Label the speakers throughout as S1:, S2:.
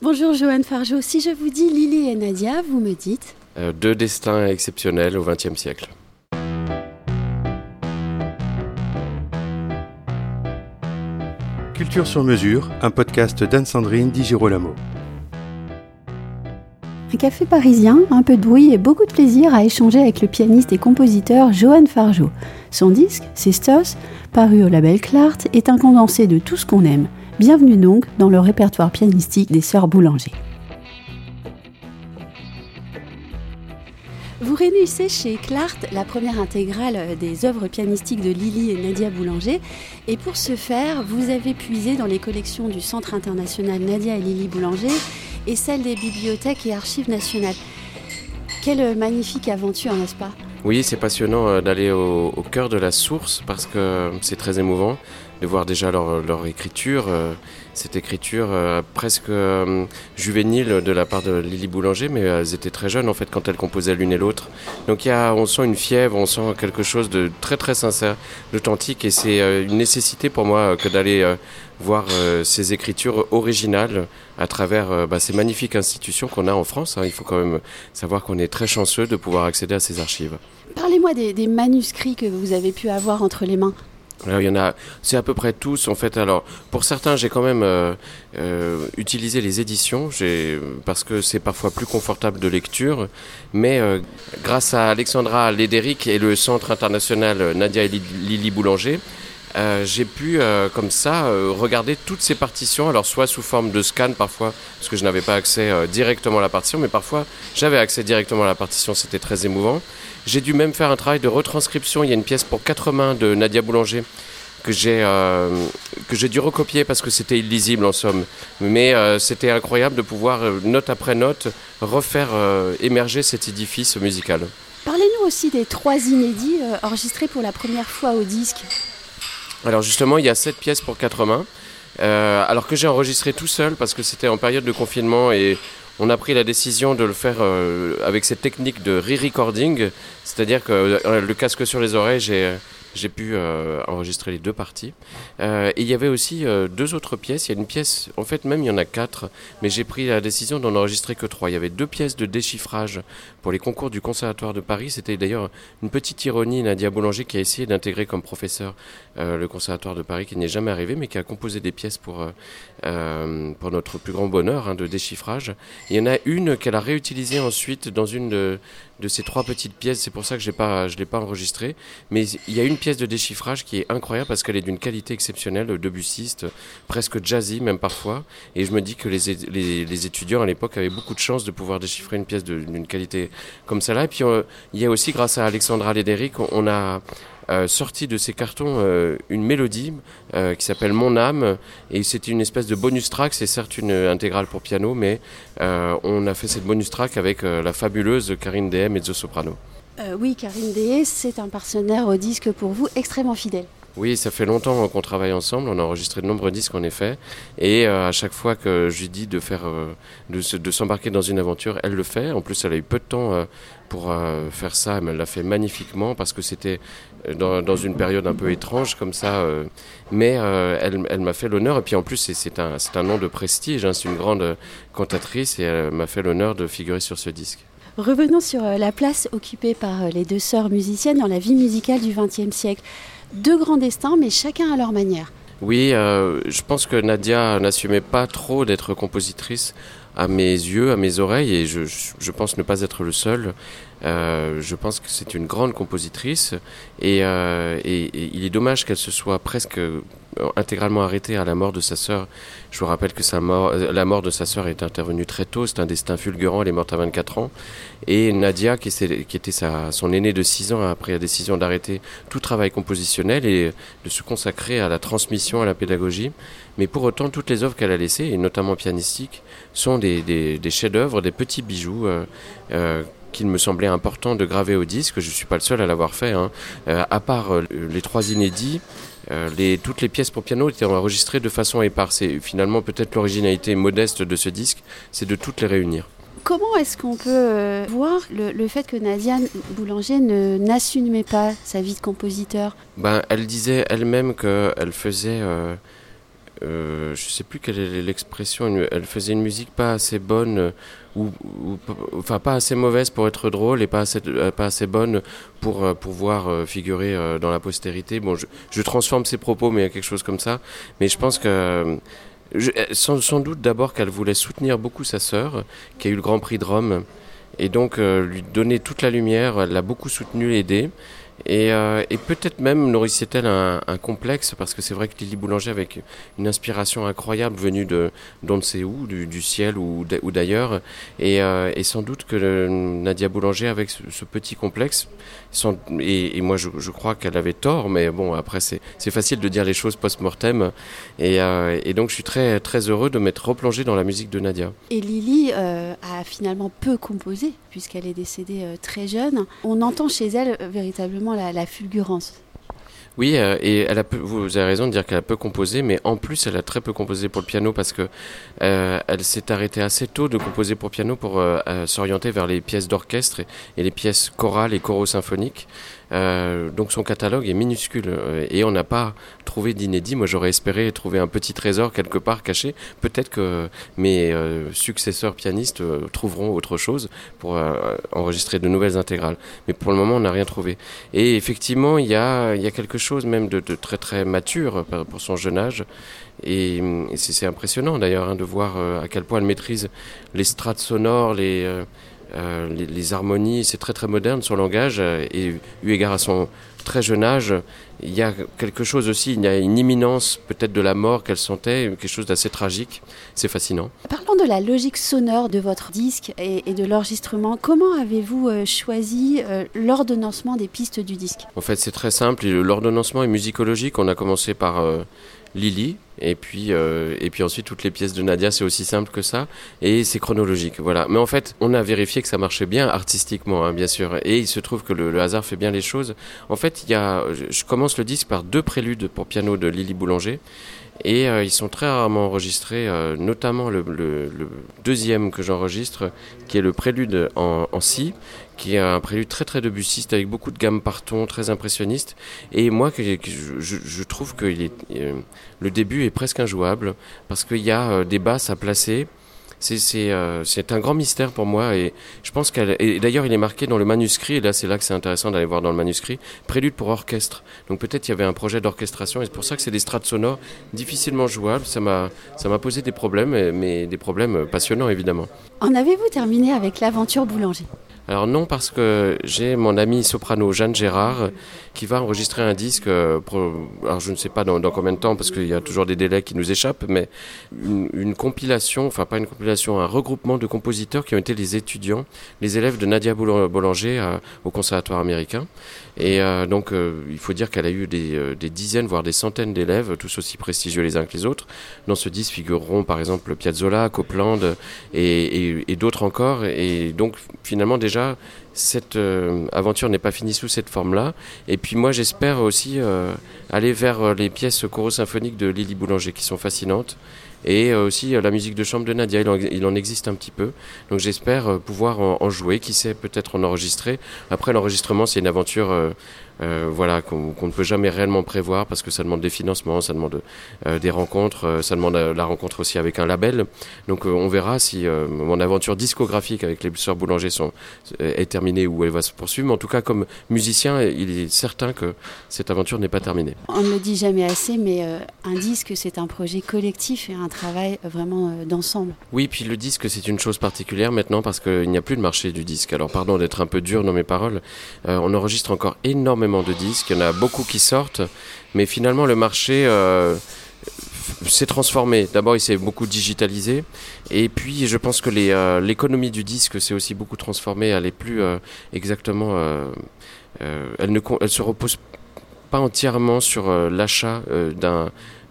S1: Bonjour Joanne Fargeau, si je vous dis Lily et Nadia, vous me dites
S2: euh, Deux destins exceptionnels au XXe siècle.
S3: Culture sur mesure, un podcast d'Anne-Sandrine Di Girolamo.
S1: Un café parisien, un peu de bruit et beaucoup de plaisir à échanger avec le pianiste et compositeur Johan Fargeau. Son disque, Sisters, paru au label Clart, est un condensé de tout ce qu'on aime. Bienvenue donc dans le répertoire pianistique des Sœurs Boulanger. Vous réunissez chez Clart la première intégrale des œuvres pianistiques de Lily et Nadia Boulanger. Et pour ce faire, vous avez puisé dans les collections du Centre international Nadia et Lily Boulanger et celle des bibliothèques et archives nationales. Quelle magnifique aventure, n'est-ce pas?
S2: Oui, c'est passionnant euh, d'aller au, cœur de la source parce que c'est très émouvant de voir déjà leur, écriture, euh, cette écriture euh, presque juvénile de la part de Lily Boulanger, mais elles étaient très jeunes en fait quand elles composaient l'une et l'autre. Donc y a, on sent une fièvre, on sent quelque chose de très très sincère, d'authentique, et c'est une nécessité pour moi que d'aller voir euh, ces écritures originales à travers euh, bah, ces magnifiques institutions qu'on a en France. Hein. Il faut quand même savoir qu'on est très chanceux de pouvoir accéder à ces archives.
S1: Parlez-moi des, manuscrits que vous avez pu avoir entre les mains.
S2: Alors, il y en a, c'est à peu près tous en fait. Alors, pour certains, j'ai quand même euh, utilisé les éditions, parce que c'est parfois plus confortable de lecture. Mais grâce à Alexandra Lédéric et le Centre international Nadia et Lily Boulanger, euh, j'ai pu euh, comme ça euh, regarder toutes ces partitions, alors soit sous forme de scan parfois, parce que je n'avais pas accès directement à la partition, mais parfois j'avais accès directement à la partition, c'était très émouvant. J'ai dû même faire un travail de retranscription, il y a une pièce pour quatre mains de Nadia Boulanger que j'ai que j'ai dû recopier parce que c'était illisible en somme. Mais c'était incroyable de pouvoir, note après note, refaire émerger cet édifice musical.
S1: Parlez-nous aussi des trois inédits enregistrés pour la première fois au disque.
S2: Alors justement, il y a sept pièces pour quatre mains. Euh, alors que j'ai enregistré tout seul parce que c'était en période de confinement et on a pris la décision de le faire euh, avec cette technique de re-recording, c'est-à-dire que euh, le casque sur les oreilles, j'ai j'ai pu euh, enregistrer les deux parties. Euh, et il y avait aussi euh, deux autres pièces. Il y a une pièce, en fait même il y en a quatre, mais j'ai pris la décision d'en enregistrer que trois. Il y avait deux pièces de déchiffrage pour les concours du Conservatoire de Paris. C'était d'ailleurs une petite ironie, Nadia Boulanger qui a essayé d'intégrer comme professeur le Conservatoire de Paris, qui n'est jamais arrivé, mais qui a composé des pièces pour, pour notre plus grand bonheur hein, de déchiffrage. Il y en a une qu'elle a réutilisée ensuite dans une de, ces trois petites pièces. C'est pour ça que je ne l'ai pas enregistré. Mais il y a une pièce de déchiffrage qui est incroyable parce qu'elle est d'une qualité exceptionnelle, debussiste, presque jazzy même parfois. Et je me dis que les, étudiants à l'époque avaient beaucoup de chance de pouvoir déchiffrer une pièce d'une qualité comme celle-là. Et puis euh, il y a aussi, grâce à Alexandra Lédéric, on a euh, sorti de ces cartons euh, une mélodie qui s'appelle Mon âme et c'était une espèce de bonus track. C'est certes une intégrale pour piano, mais on a fait cette bonus track avec la fabuleuse Karine Dehem, mezzo-soprano.
S1: oui, Karine Dehem, c'est un partenaire au disque pour vous extrêmement fidèle.
S2: Oui, ça fait longtemps qu'on travaille ensemble. On a enregistré de nombreux disques en effet. Et à chaque fois que je lui dis de faire, de, s'embarquer dans une aventure, elle le fait. En plus, elle a eu peu de temps pour faire ça. Mais elle l'a fait magnifiquement parce que c'était dans, une période un peu étrange comme ça. Euh, mais euh, elle, m'a fait l'honneur, et puis en plus c'est un, un nom de prestige, hein, c'est une grande cantatrice, et elle m'a fait l'honneur de figurer sur ce disque.
S1: Revenons sur euh, la place occupée par les deux sœurs musiciennes dans la vie musicale du XXe siècle. Deux grands destins, mais chacun à leur manière.
S2: Oui, je pense que Nadia n'assumait pas trop d'être compositrice à mes yeux, à mes oreilles, et je, pense ne pas être le seul. Euh, je pense que c'est une grande compositrice et, euh, il est dommage qu'elle se soit presque intégralement arrêtée à la mort de sa sœur. Je vous rappelle que euh, la mort de sa sœur est intervenue très tôt, c'est un destin fulgurant, elle est morte à 24 ans. Et Nadia, qui, était son aînée de 6 ans, a pris la décision d'arrêter tout travail compositionnel et de se consacrer à la transmission, à la pédagogie. Mais pour autant, toutes les œuvres qu'elle a laissées, et notamment pianistiques, sont des, chefs-d'œuvre, des petits bijoux qu'il me semblait important de graver au disque. Je ne suis pas le seul à l'avoir fait. Hein. Euh, à part euh, les trois inédits, euh, les, toutes les pièces pour piano étaient enregistrées de façon éparse. Et finalement, peut-être l'originalité modeste de ce disque, c'est de toutes les réunir.
S1: Comment est-ce qu'on peut voir le, fait que Nadia Boulanger n'assumait pas sa vie de compositeur?
S2: Ben, Elle disait elle-même qu'elle faisait euh, je sais plus quelle est l'expression, elle faisait une musique pas assez bonne ou, enfin pas assez mauvaise pour être drôle et pas assez, pas assez bonne pour pouvoir figurer dans la postérité. Bon, je, je, transforme ses propos, mais il y a quelque chose comme ça. Mais je pense que sans, doute d'abord qu'elle voulait soutenir beaucoup sa sœur, qui a eu le Grand Prix de Rome, et donc lui donner toute la lumière. Elle l'a beaucoup soutenu, aidé. Et, euh, et peut-être même nourrissait-elle un, complexe, parce que c'est vrai que Lily Boulanger, avec une inspiration incroyable venue de d'on ne sait où, du, ciel ou d'ailleurs, et, euh, et, sans doute que Nadia Boulanger, avec ce, petit complexe, et, moi je, crois qu'elle avait tort, mais bon, après c'est facile de dire les choses post-mortem, et, euh, et, donc je suis très, très heureux de m'être replongé dans la musique de Nadia.
S1: Et Lily a finalement peu composé, puisqu'elle est décédée très jeune. On entend chez elle véritablement la, fulgurance.
S2: Oui, euh, et elle a vous avez raison de dire qu'elle a peu composé, mais en plus, elle a très peu composé pour le piano parce que euh, elle s'est arrêtée assez tôt de composer pour piano pour euh, s'orienter vers les pièces d'orchestre et, et, les pièces chorales et choraux symphoniques. Euh, donc son catalogue est minuscule euh, et on n'a pas trouvé d'inédit. Moi j'aurais espéré trouver un petit trésor quelque part caché. Peut-être que mes euh, successeurs pianistes trouveront autre chose pour enregistrer de nouvelles intégrales. Mais pour le moment on n'a rien trouvé. Et effectivement il y a, quelque chose même de, très très mature pour son jeune âge. Et, et c'est impressionnant d'ailleurs hein, de voir à quel point elle maîtrise les strates sonores, les euh, les, les, harmonies, c'est très très moderne son langage euh, et eu égard à son très jeune âge, il y a quelque chose aussi, il y a une imminence peut-être de la mort qu'elle sentait, quelque chose d'assez tragique. C'est fascinant.
S1: Parlons de la logique sonore de votre disque et, et de l'enregistrement. Comment avez-vous euh, choisi euh, l'ordonnancement des pistes du disque?
S2: En fait, c'est très simple. L'ordonnancement est musicologique. On a commencé par Lily, et puis euh, et puis ensuite toutes les pièces de Nadia c'est aussi simple que ça. Et c'est chronologique voilà. Mais en fait on a vérifié que ça marchait bien artistiquement hein, bien sûr. Et il se trouve que le, le, hasard fait bien les choses. En fait il y a je commence le disque par deux préludes pour piano de Lily Boulanger et euh, ils sont très rarement enregistrés euh, notamment le, deuxième que j'enregistre qui est le prélude en, en si qui est un prélude très très debussiste avec beaucoup de gamme par ton très impressionniste. Et moi je, trouve que euh, le début est presque injouable parce qu'il y a des basses à placer c'est euh, un grand mystère pour moi et je pense qu'elle et d'ailleurs il est marqué dans le manuscrit et là c'est là que c'est intéressant d'aller voir dans le manuscrit prélude pour orchestre. Donc peut-être il y avait un projet d'orchestration et c'est pour ça que c'est des strates sonores difficilement jouables. Ça m'a ça m'a posé des problèmes mais des problèmes passionnants évidemment.
S1: En avez-vous terminé avec l'aventure boulanger?
S2: Alors non, parce que j'ai mon ami soprano Jeanne Gérard qui va enregistrer un disque, euh, pour, alors je ne sais pas dans, combien de temps, parce qu'il y a toujours des délais qui nous échappent, mais une, compilation, enfin pas une compilation, un regroupement de compositeurs qui ont été les étudiants, les élèves de Nadia Boulanger à, au conservatoire américain. Et euh, donc euh, il faut dire qu'elle a eu des, euh, dizaines, voire des centaines d'élèves, tous aussi prestigieux les uns que les autres. Dans ce disque figureront par exemple Piazzolla, Copland et, et, et d'autres encore. Et donc finalement déjà cette euh, aventure n'est pas finie sous cette forme-là. Et puis moi, j'espère aussi euh, aller vers les pièces choro symphoniques de Lily Boulanger qui sont fascinantes. Et euh, aussi la musique de chambre de Nadia, il en, il en existe un petit peu. Donc j'espère pouvoir en, en, jouer, qui sait peut-être en enregistrer. Après l'enregistrement, c'est une aventure euh, voilà, qu'on qu ne peut jamais réellement prévoir parce que ça demande des financements, ça demande euh, des rencontres, euh, ça demande la rencontre aussi avec un label. Donc on verra si mon aventure discographique avec les sœurs Boulanger sont, est terminée ou elle va se poursuivre. Mais en tout cas, comme musicien, il est certain que cette aventure n'est pas terminée.
S1: On ne le dit jamais assez, mais un disque, c'est un projet collectif et un travail vraiment d'ensemble.
S2: Oui, puis le disque, c'est une chose particulière maintenant parce qu'il n'y a plus de marché du disque. Alors pardon d'être un peu dur dans mes paroles, on enregistre encore énormément de disques, il y en a beaucoup qui sortent, mais finalement le marché euh, s'est transformé. D'abord il s'est beaucoup digitalisé, et puis je pense que l'économie euh, du disque s'est aussi beaucoup transformée, elle est plus euh, exactement... Elle, ne, se repose pas entièrement sur l'achat euh,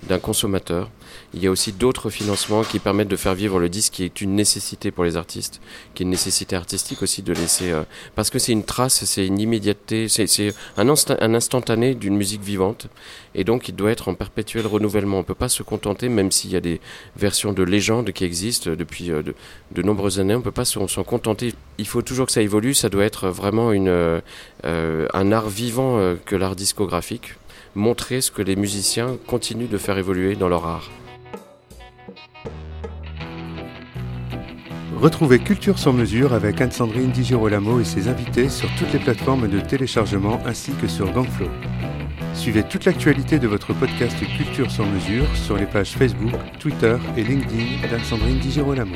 S2: d'un consommateur. Il y a aussi d'autres financements qui permettent de faire vivre le disque qui est une nécessité pour les artistes, qui est une nécessité artistique aussi de laisser euh, parce que c'est une trace, c'est une immédiateté, c'est un, instant, un instantané d'une musique vivante et donc il doit être en perpétuel renouvellement. On peut pas se contenter même s'il y a des versions de légende qui existent depuis euh, de, nombreuses années, on peut pas s'en contenter. Il faut toujours que ça évolue, ça doit être vraiment euh, un art vivant que l'art discographique, montrer ce que les musiciens continuent de faire évoluer dans leur art.
S3: Retrouvez Culture sans mesure avec Anne-Sandrine DiGirolamo et ses invités sur toutes les plateformes de téléchargement ainsi que sur Gangflow. Suivez toute l'actualité de votre podcast Culture sans mesure sur les pages Facebook, Twitter et LinkedIn d'Anne-Sandrine DiGirolamo.